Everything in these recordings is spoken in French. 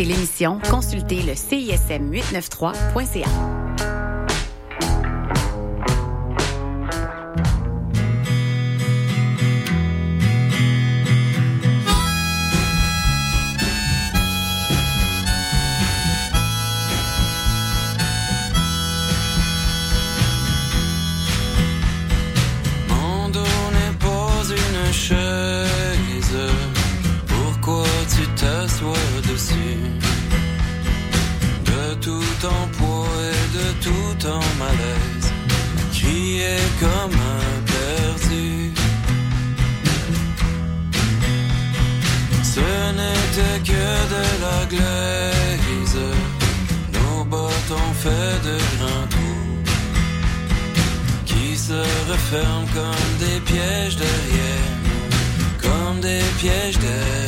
et l'émission, consultez le CISM893.ca. comme des pièges derrière, comme des pièges derrière.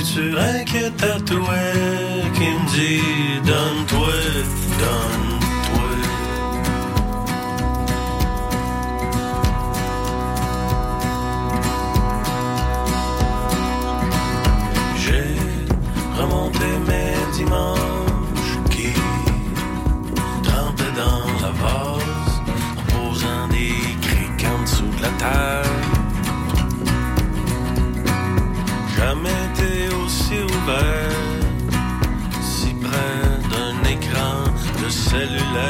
futuré qui est tatoué, qui me dit donne-toi, donne-toi. J'ai remonté mes dimanches qui trempaient dans la vase en posant des criques en dessous de la table. si près d'un écran de cellulaire.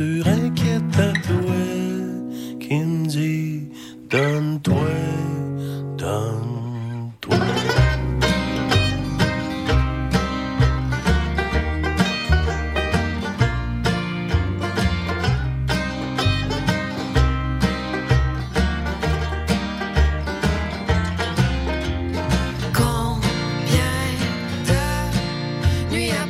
sur un qui à toi, qui me dit donne-toi, donne-toi. Combien de nuits à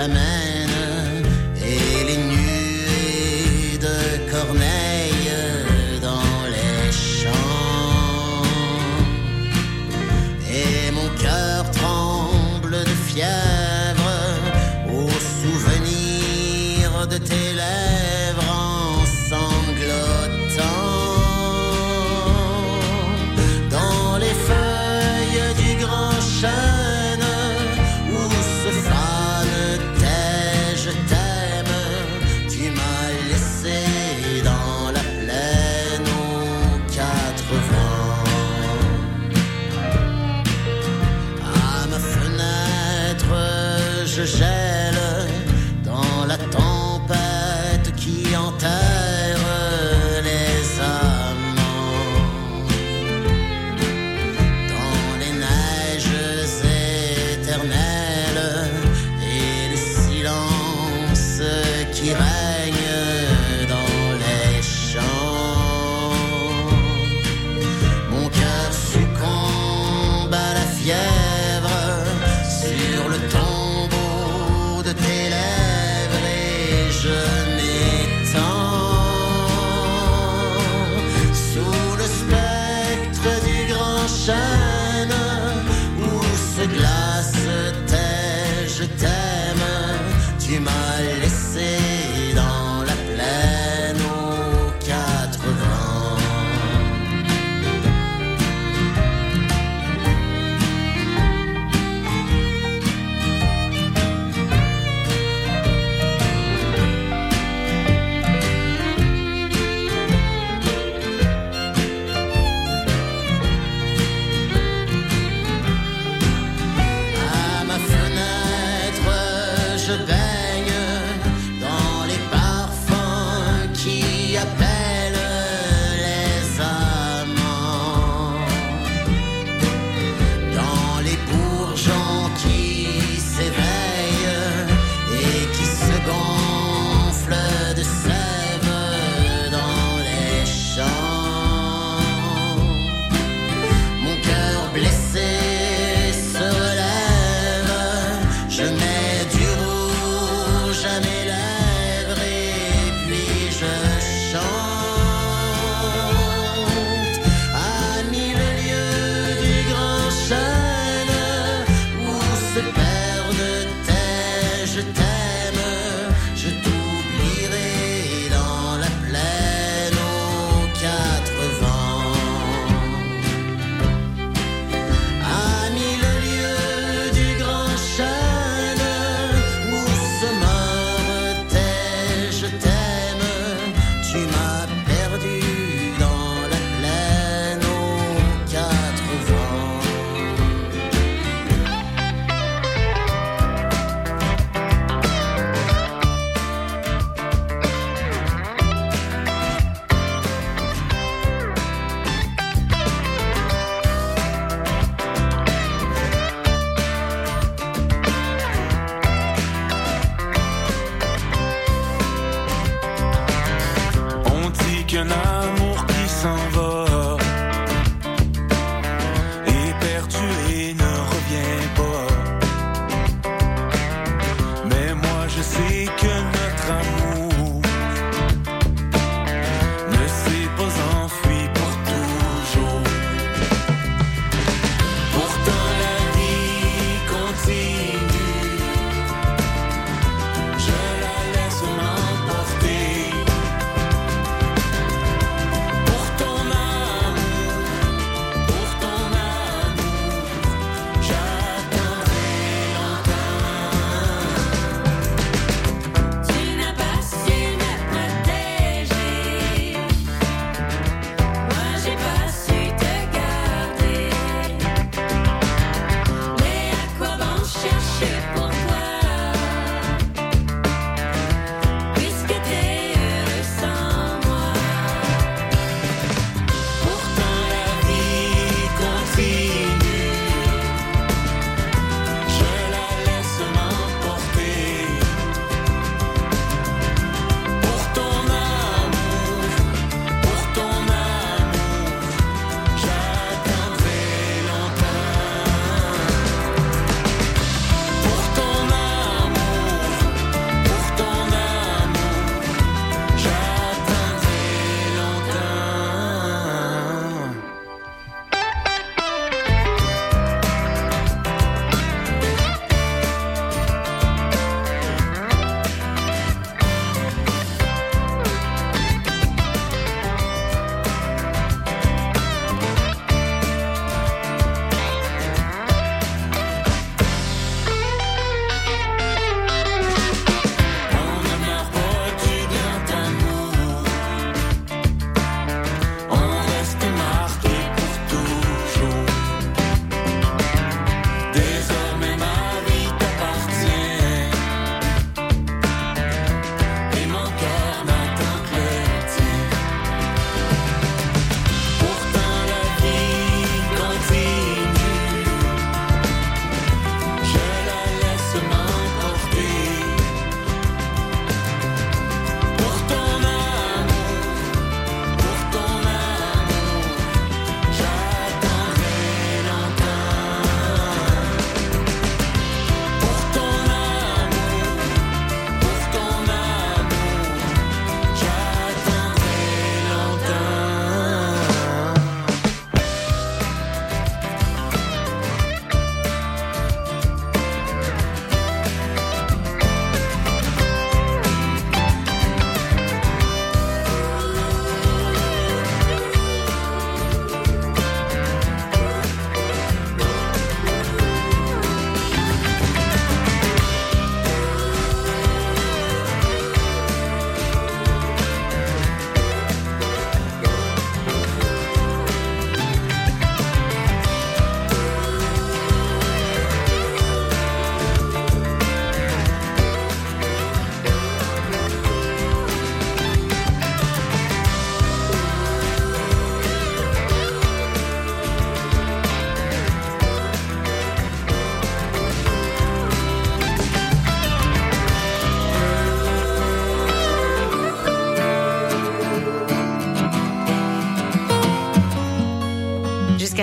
sa main.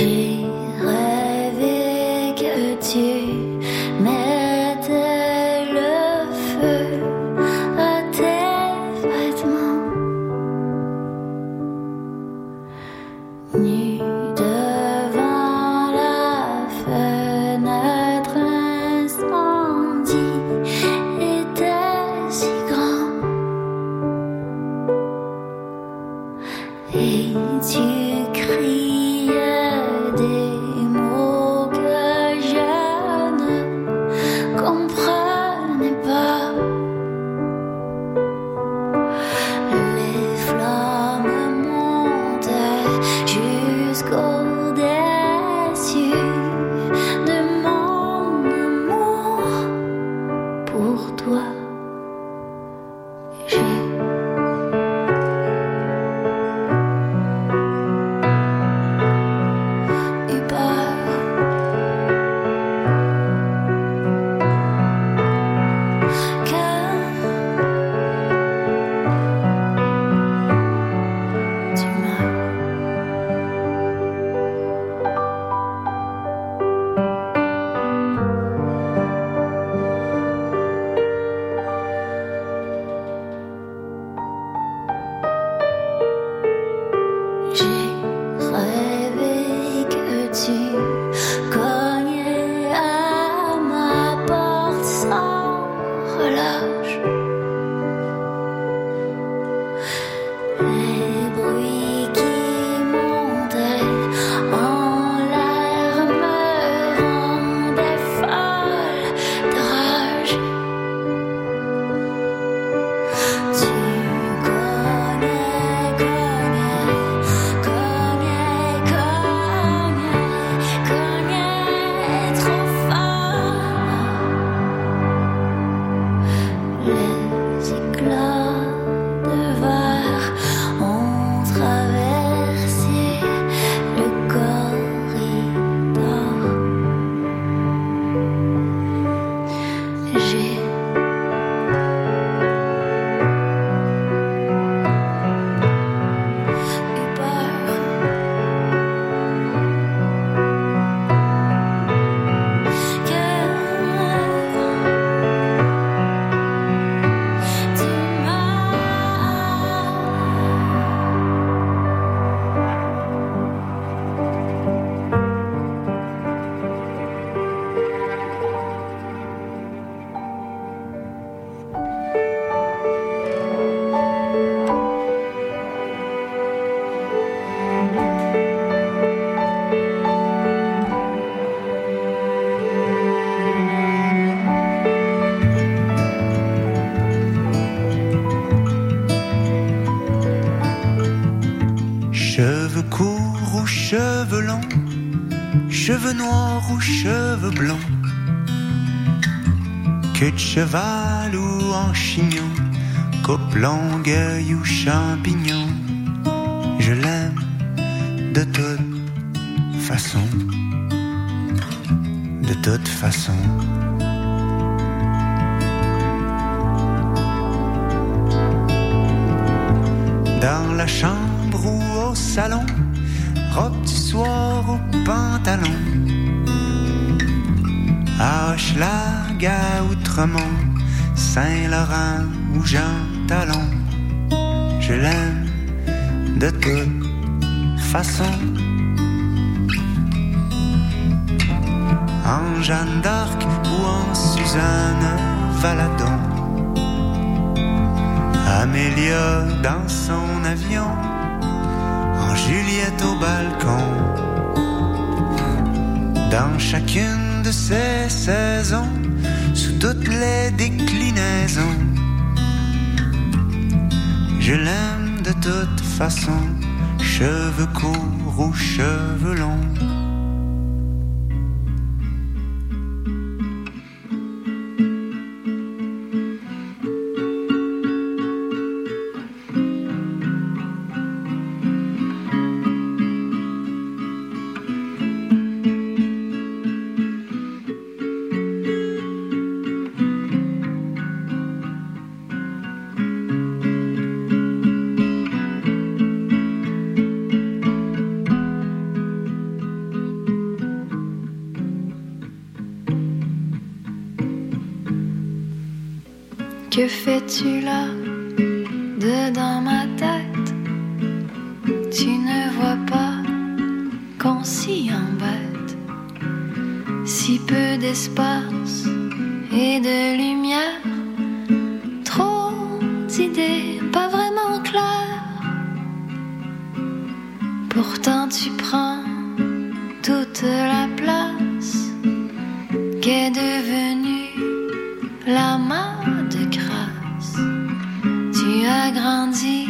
J'ai coupe longueuil ou champignon, je l'aime de toute façon, de toute façon. Dans la chambre ou au salon, robe du soir ou pantalon. À Hochelag, à Outremont, Saint-Laurent ou Jean Je l'aime de toute façon. En Jeanne d'Arc ou en Suzanne Valadon. Amélia dans son avion, en Juliette au balcon. Dans chacune de ces saisons, sous toutes les déclinaisons, je l'aime de toute façon, cheveux courts ou cheveux longs. Grandi,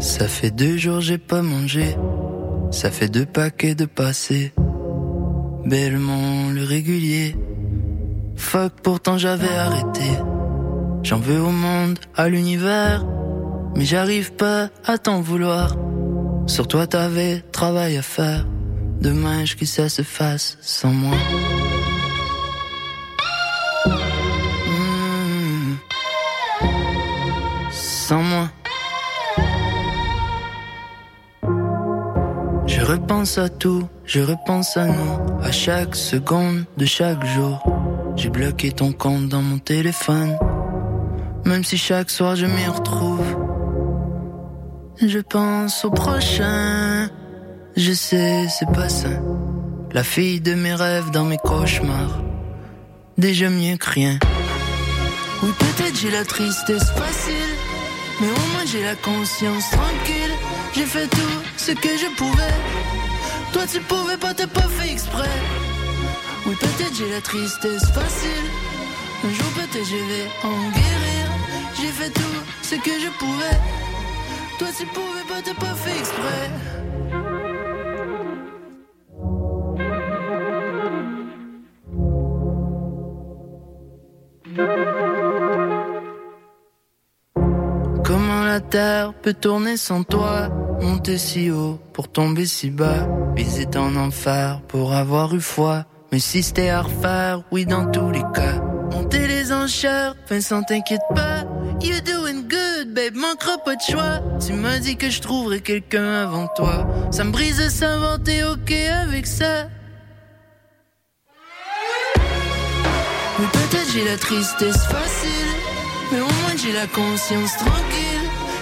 Ça fait deux jours j'ai pas mangé, ça fait deux paquets de passé. Bellement le régulier. Fuck, pourtant j'avais arrêté. J'en veux au monde, à l'univers, mais j'arrive pas à t'en vouloir. Sur toi t'avais travail à faire. Dommage que ça se fasse sans moi. Repense à tout, je repense à nous, à chaque seconde de chaque jour. J'ai bloqué ton compte dans mon téléphone, même si chaque soir je m'y retrouve. Je pense au prochain, je sais c'est pas ça. La fille de mes rêves dans mes cauchemars, déjà mieux que rien. Oui peut-être j'ai la tristesse facile, mais au moins j'ai la conscience tranquille. J'ai fait tout ce que je pouvais Toi tu pouvais pas, t'as pas fait exprès. Oui, peut-être j'ai la tristesse facile. Un jour peut-être je vais en guérir. J'ai fait tout ce que je pouvais. Toi tu pouvais pas, t'as pas fait exprès. Terre peut tourner sans toi. Monter si haut pour tomber si bas. Viser en enfer pour avoir eu foi. Mais si c'était à refaire, oui dans tous les cas. Monter les enchères, Vincent t'inquiète pas. You doing good, babe, manquera pas de choix. Tu m'as dit que je trouverais quelqu'un avant toi. Ça me brise de s'inventer, ok avec ça. Mais peut-être j'ai la tristesse facile. Mais au moins j'ai la conscience tranquille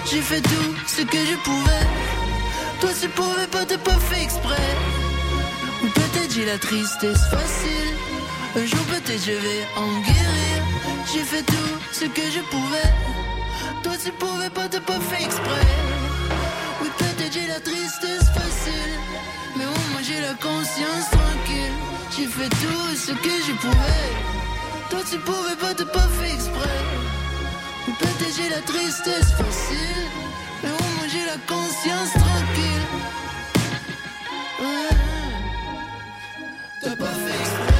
J'ai fait tout ce que je pouvais. Toi tu pouvais pas, t'as pas fait exprès. Ou peut-être j'ai la tristesse facile. Un jour peut-être je vais en guérir. J'ai fait tout ce que je pouvais. Toi tu pouvais pas, t'as pas fait exprès. Oui peut-être j'ai la tristesse facile. Mais au moins j'ai la conscience tranquille. J'ai fait tout ce que je pouvais. Toi tu pouvais pas, t'as pas fait exprès. Peut-être j'ai la tristesse facile la conscience tranquille Ouais. T'as pas fait exprès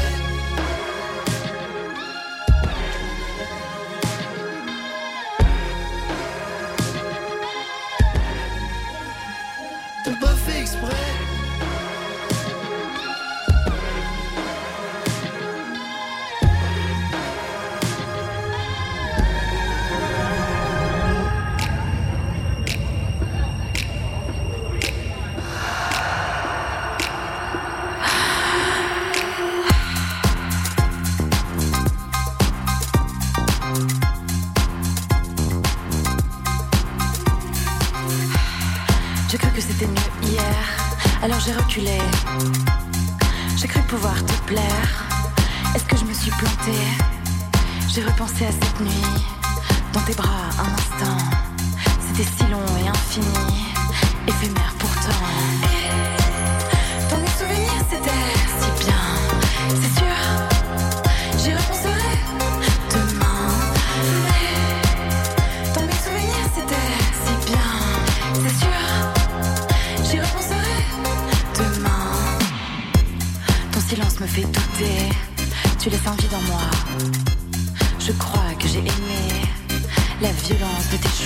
j'ai reculé. J'ai cru pouvoir te plaire. Est-ce que je me suis plantée? J'ai repensé à cette nuit, dans tes bras un instant. C'était si long et infini, éphémère pourtant.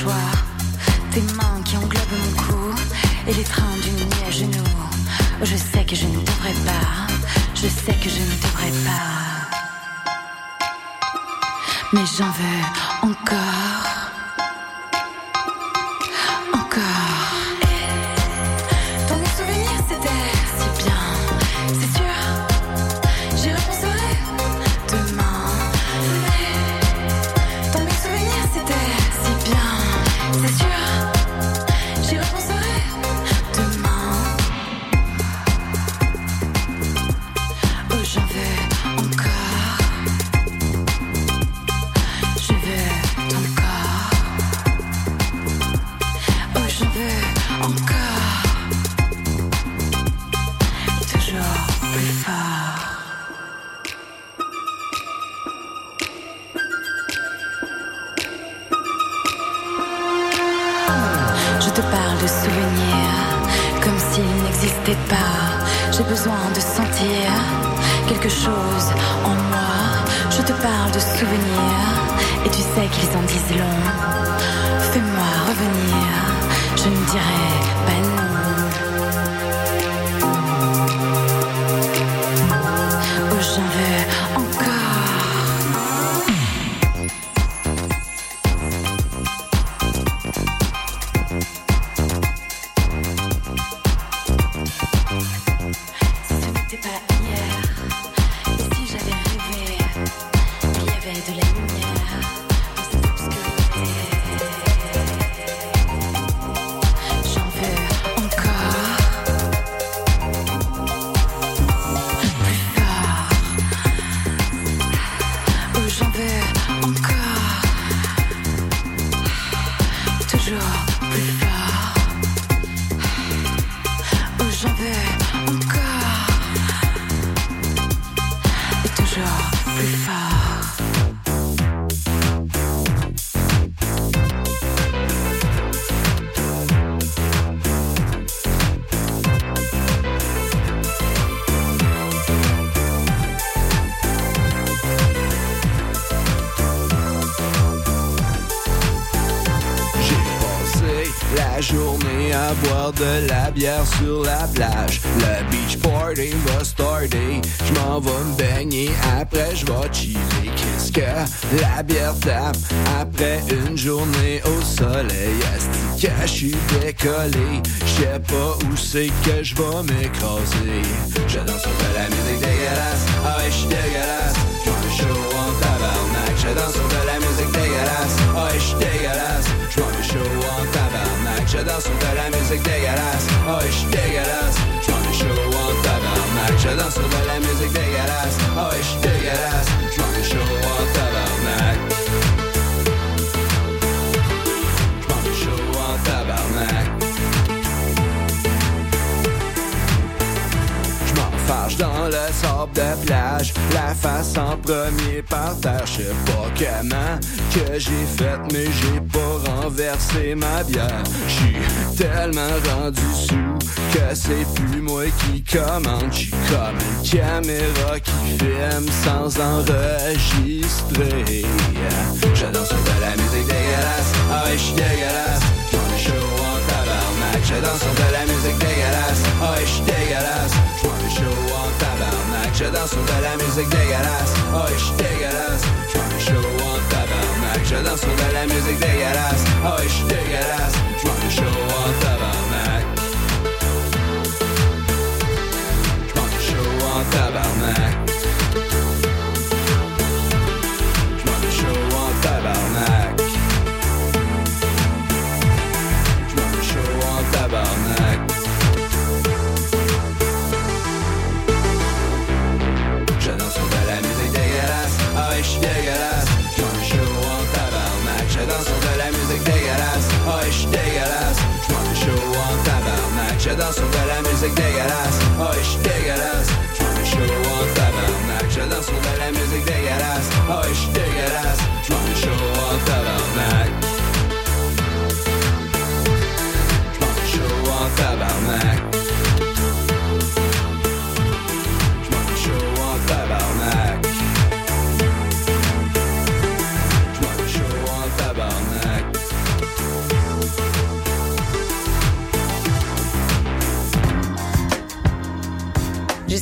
Choix. Sur la plage. Le beach party va starter. Je m'en vais me baigner, après je vais chiller. Qu'est-ce que la bière tape? Après une journée au soleil? Asti que je suis décollé? Je sais pas où c'est que je vais m'écraser. Je danse sur de la musique dégueulasse. Ah ouais, je suis dégueulasse. Je chaud en tabarnak. Je danse sur de la musique dégueulasse. Ah ouais, je suis dégueulasse. Tabarnak. Je danse sur de la musique dégueulasse. Ah ouais, je suis dégueulasse. Je m'en chaud en tabarnak. Je danse M'enfarge dans le sable de plage. La face en premier par terre. Je sais pas comment que j'ai fait Mais j'ai pas renversé ma bière. J'suis tellement rendu sous Que c'est plus moi qui commande. J'suis comme une caméra qui filme sans enregistrer. Je danse de la musique dégueulasse. Ah ouais j'suis dégueulasse. J'm'en ai chaud en Je danse de la musique dégueulasse. Ah ouais j'suis dégueulasse Je danse de la musique dégueulasse Ah ouais j'suis dégueulasse J'm'en ai chaud en tabarnak Je danse de la musique dégueulasse ouais j'suis dégueulasse J'm'en ai chaud en tabarnak J'm'en ai chaud en tabarnak tabarnak Je danse sur de la musique dégueulasse Ah ouais, j'suis dégueulasse J'm'en ai chaud en tabarnak Je danse sur de la musique dégueulasse Ah ouais,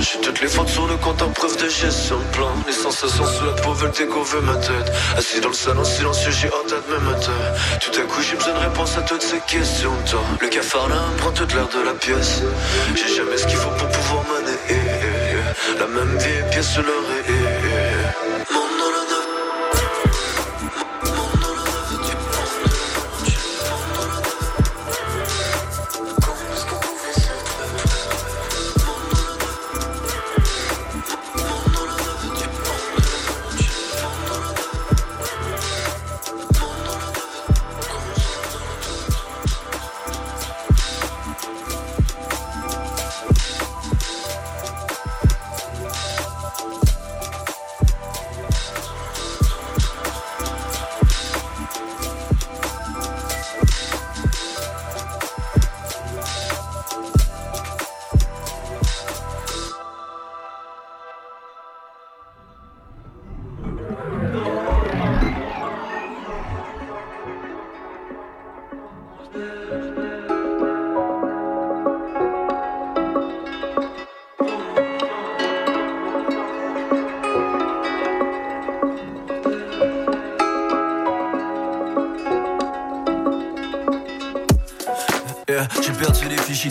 J'ai toutes les fautes sur le compte en preuve de gestion de plan. Les sensations sous la peau veulent découvrir ma tête. Assis dans le salon silencieux, j'ai hâte à demain matin. Tout à coup, j'ai besoin de réponses à toutes ces questions. Tant Le cafard là prend toute l'air de la pièce. J'ai jamais ce qu'il faut pour pouvoir mener. La même vie, pièce sur l'oreille.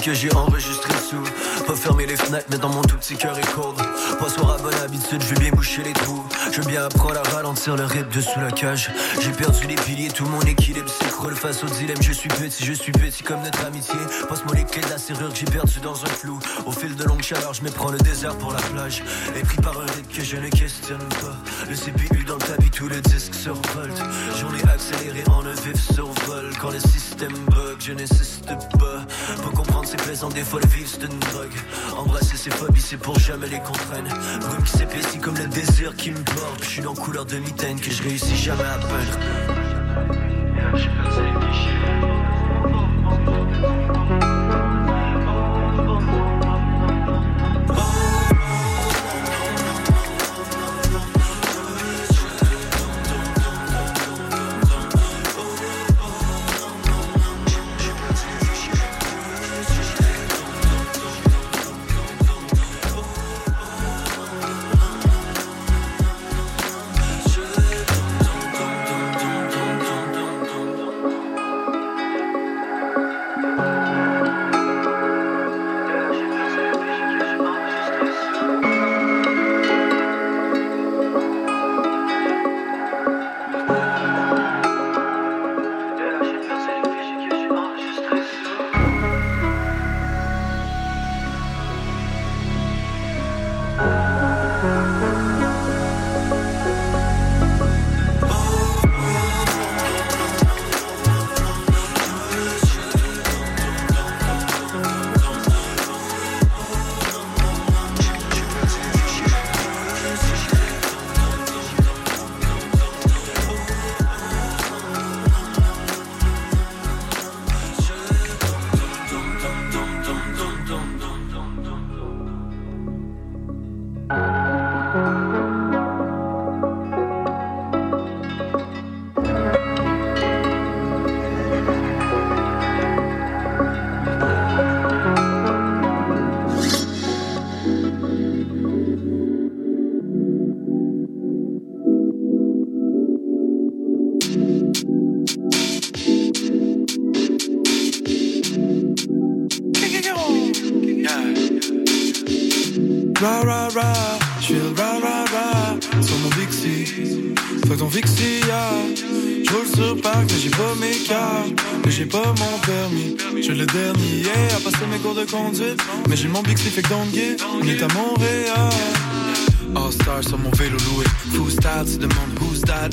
Que j'ai enregistrés sous. Pas fermer les fenêtres, mais dans mon tout petit cœur est cold. Pas soir à bonne habitude, je veux bien boucher les trous. Je veux bien apprendre à ralentir le rythme dessous la cage. J'ai perdu les piliers, tout mon équilibre s'écroule face au dilemme. Je suis petit, je suis petit comme notre amitié. Passe-moi les clés de la serrure que j'ai perdu dans un flou. Au fil de longues chaleurs, je me prends le désert pour la plage. Et pris par un rythme que je ne questionne pas. Le CPU dans le tapis, tout le disque survolte. J'en ai accéléré en un vif survol. Quand le système bug, je n'insiste pas. Pour comprendre ses plaisants, des fois le vivre c'est une drogue. Embrasser ses phobies, c'est pour jamais les contraindre. Brume qui s'épaissit comme le désir qui me porte. Je suis dans couleur de mitaine que je réussis jamais à peindre.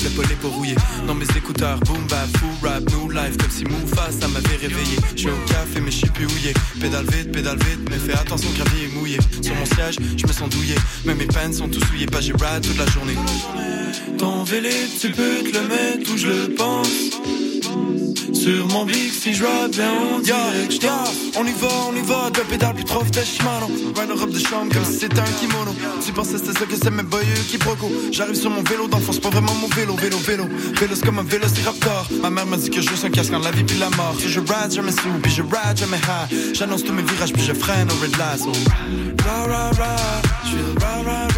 Who's that, le polé pour rouiller. Dans mes écouteurs, boom bap, fou rap, new life, comme si Moufa, ça m'avait réveillé. Je suis au café, mais je suis plus houillé. Pédale vite, pédale vite, mais fais attention, gravier est mouillé. Sur mon siège, je me sens douillé. Mais mes pants sont tous souillés, pas j'ai ride toute la journée. Ton vélo, tu peux te le mettre où je le pense. Sur mon big si je bien on dirait je. On y va, on y va, deux pédales plus trop de Shimano. Ride en robe de chambre comme si c'était un kimono. Tu pensais c'était ça que c'est mes boyeux qui proco J'arrive sur mon vélo d'enfance, pas vraiment mon vélo, vélo, vélo. Vélo c'est comme un vélo, c'est raptor Ma mère m'a dit que je suis un casque en la vie puis la mort. Si je ride, jamais sous, puis je ride, jamais high. J'annonce tous mes virages puis je freine au red oh. Ra ra ra, le ra ra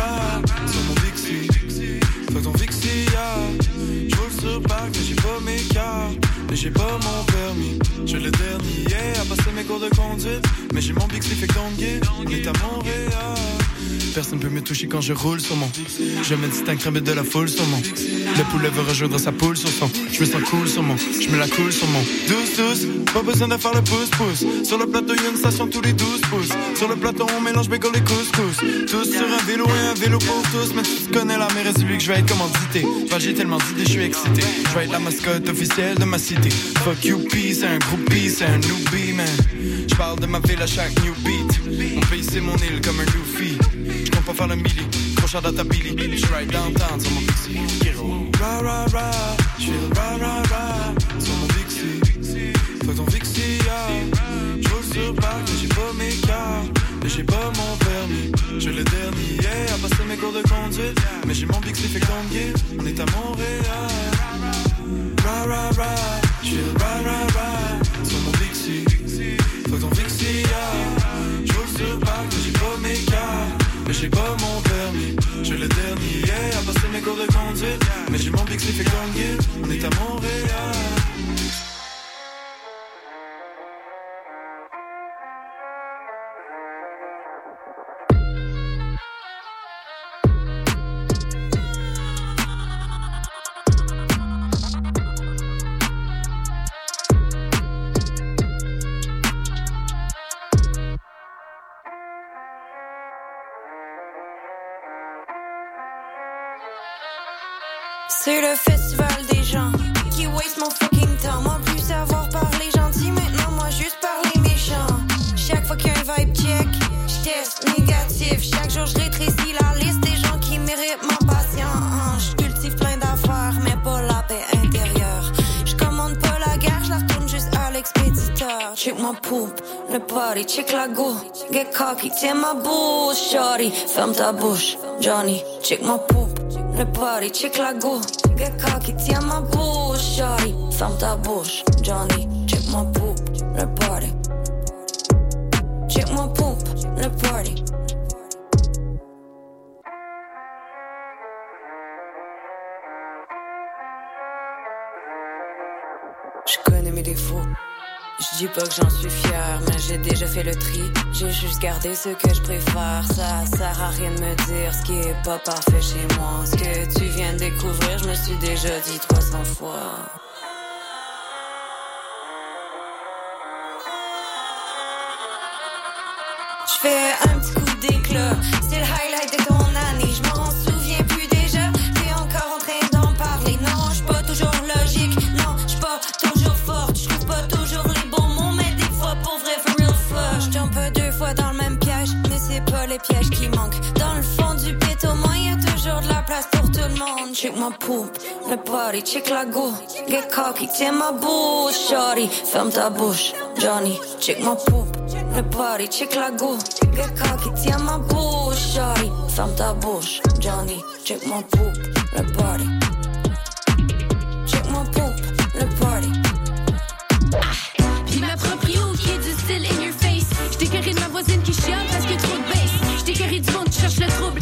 mais j'ai pas mes cartes mais j'ai pas mon permis. Je le dernier à passer mes cours de conduite. Mais j'ai mon Bixi fait conguer. On est à Montréal. Personne peut me toucher quand je roule sur mon. Je me distingue de la foule sur mon. Le poulet veut rejoindre sa poule sur son. Je me sens cool sur mon. Je me la coule sur mon. Douce, douce. Pas besoin de faire le pouce-pouce. Sur le plateau, y a une station tous les 12 pouces. Sur le plateau, on mélange bécole et couscous. Tous sur un vélo et un vélo pour tous. Mais tu connais la mère, c'est lui que je vais être commandité. Enfin, j'ai tellement d'idées, je suis excité. Je vais être la mascotte officielle de ma cité. Fuck you, c'est un groupie, c'est un newbie, man. Je parle de ma ville à chaque new beat. Mon pays, c'est mon île comme un Luffy. Pas faire le ta billy. Je ride downtown sur mon Bixi. Ra ra ra, je le ra ra ra sur mon Bixi. Fais ton Vixi, yeah. Je roule sur parc, j'ai pas mes cartes. Mais j'ai pas mon permis. Je le dernier à passer mes cours de conduite. Mais j'ai mon Bixi fait combien On est à Montréal. Ra ra ra, le ra ra ra sur mon Vixi. Fais ton Vixi, yeah. Mais j'ai pas mon permis. Je le dernier à passer mes cours de conduite. Mais j'ai mon Bixi fait combien On est à Montréal. Je rétrécis la liste des gens qui méritent ma patience. Je cultive plein d'affaires, mais pas la paix intérieure. Je commande pas la guerre, je la retourne juste à l'expéditeur. Check ma poupe, le party, check la go. Get cocky, tiens ma bouche, shorty. Ferme ta bouche, Johnny, check ma poupe. Le party, check la go. Get cocky, tiens ma bouche, shorty. Ferme ta bouche, Johnny. Check ma poupe, le party. Check ma poupe, le party. Je dis pas que j'en suis fier, mais j'ai déjà fait le tri. J'ai juste gardé ce que je préfère. Ça sert à rien de me dire ce qui est pas parfait chez moi. Ce que tu viens de découvrir, je me suis déjà dit 300 fois. Je fais un petit coup d'éclat, Check ma poupe, le party, check la go. Get cocky, tiens ma bouche, shorty. Ferme ta bouche, Johnny, check ma poupe. Le party, check la go. Get cocky, tiens ma bouche, shorty. Ferme ta bouche, Johnny. Check mon poupe, le party. Check mon poupe, le party. Puis ma proprio qui est du style in your face. J't'ai carré de ma voisine qui chiale parce a trop de bass. J't'ai carré du monde qui cherche le trouble.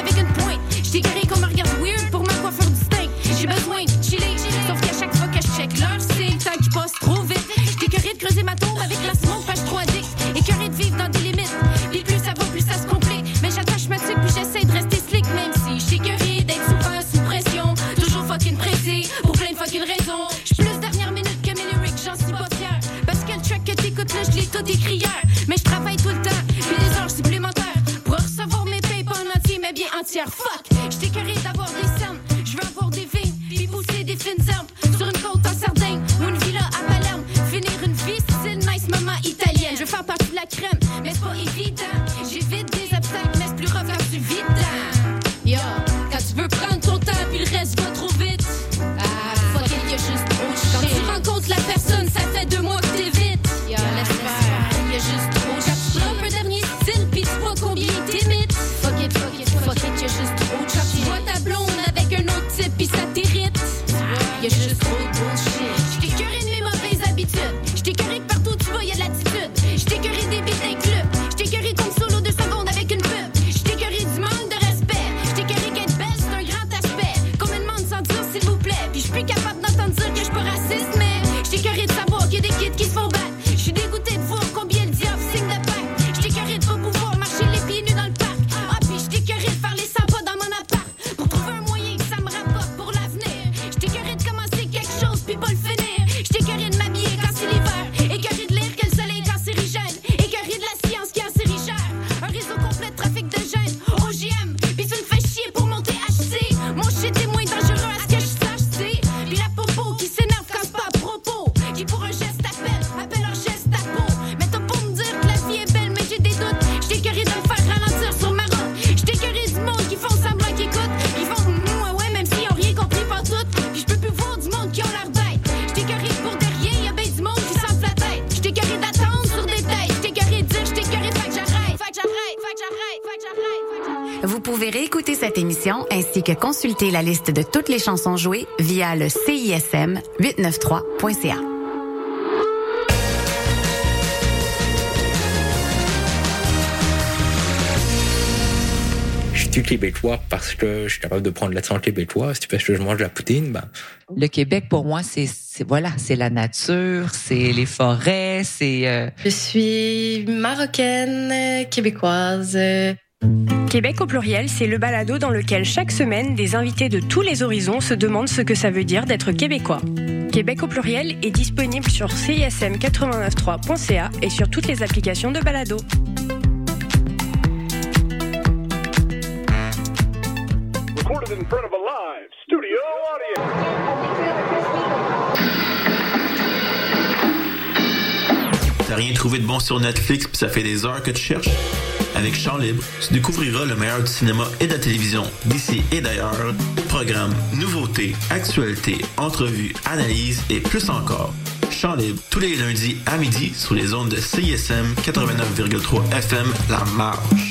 ainsi que consulter la liste de toutes les chansons jouées via le CISM 893.ca. Je suis québécois parce que je suis capable de prendre l'accent québécois. Si parce que je mange de la poutine, ben, Le Québec, pour moi, c'est c'est- voilà, c'est la nature, c'est les forêts, c'est. euh, Je suis marocaine, euh, québécoise. Québec au pluriel, c'est le balado dans lequel chaque semaine, des invités de tous les horizons se demandent ce que ça veut dire d'être québécois. Québec au pluriel est disponible sur cism893.ca et sur toutes les applications de balado. T'as rien trouvé de bon sur Netflix puis ça fait des heures que tu cherches? Avec Chant Libre, tu découvriras le meilleur du cinéma et de la télévision d'ici et d'ailleurs. Programmes, nouveautés, actualités, entrevues, analyses et plus encore. Chant Libre, tous les lundis à midi sur les ondes de CISM 89,3 FM La Marge.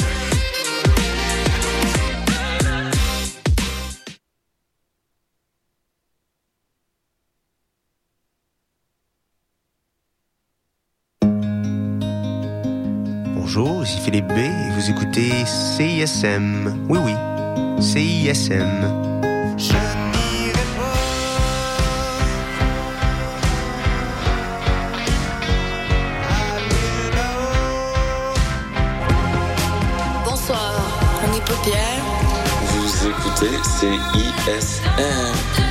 Philippe B et vous écoutez CISM. Oui, oui, CISM. Bonsoir, on est paupières. Vous écoutez CISM.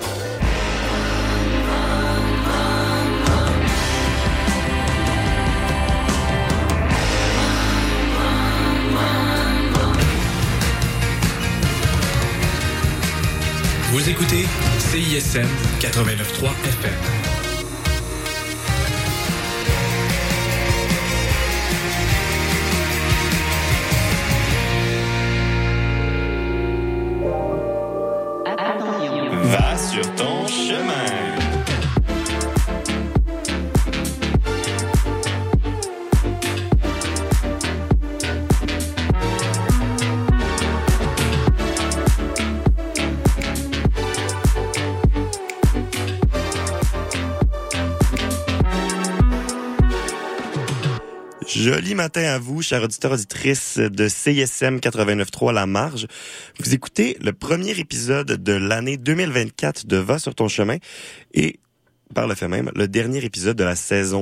Vous écoutez CISM 89.3 FM. Va sur ton Joli matin à vous, chers auditeurs auditrices de CISM 89.3 La Marge. Vous écoutez le premier épisode de l'année 2024 de Va sur ton chemin et, par le fait même, le dernier épisode de la saison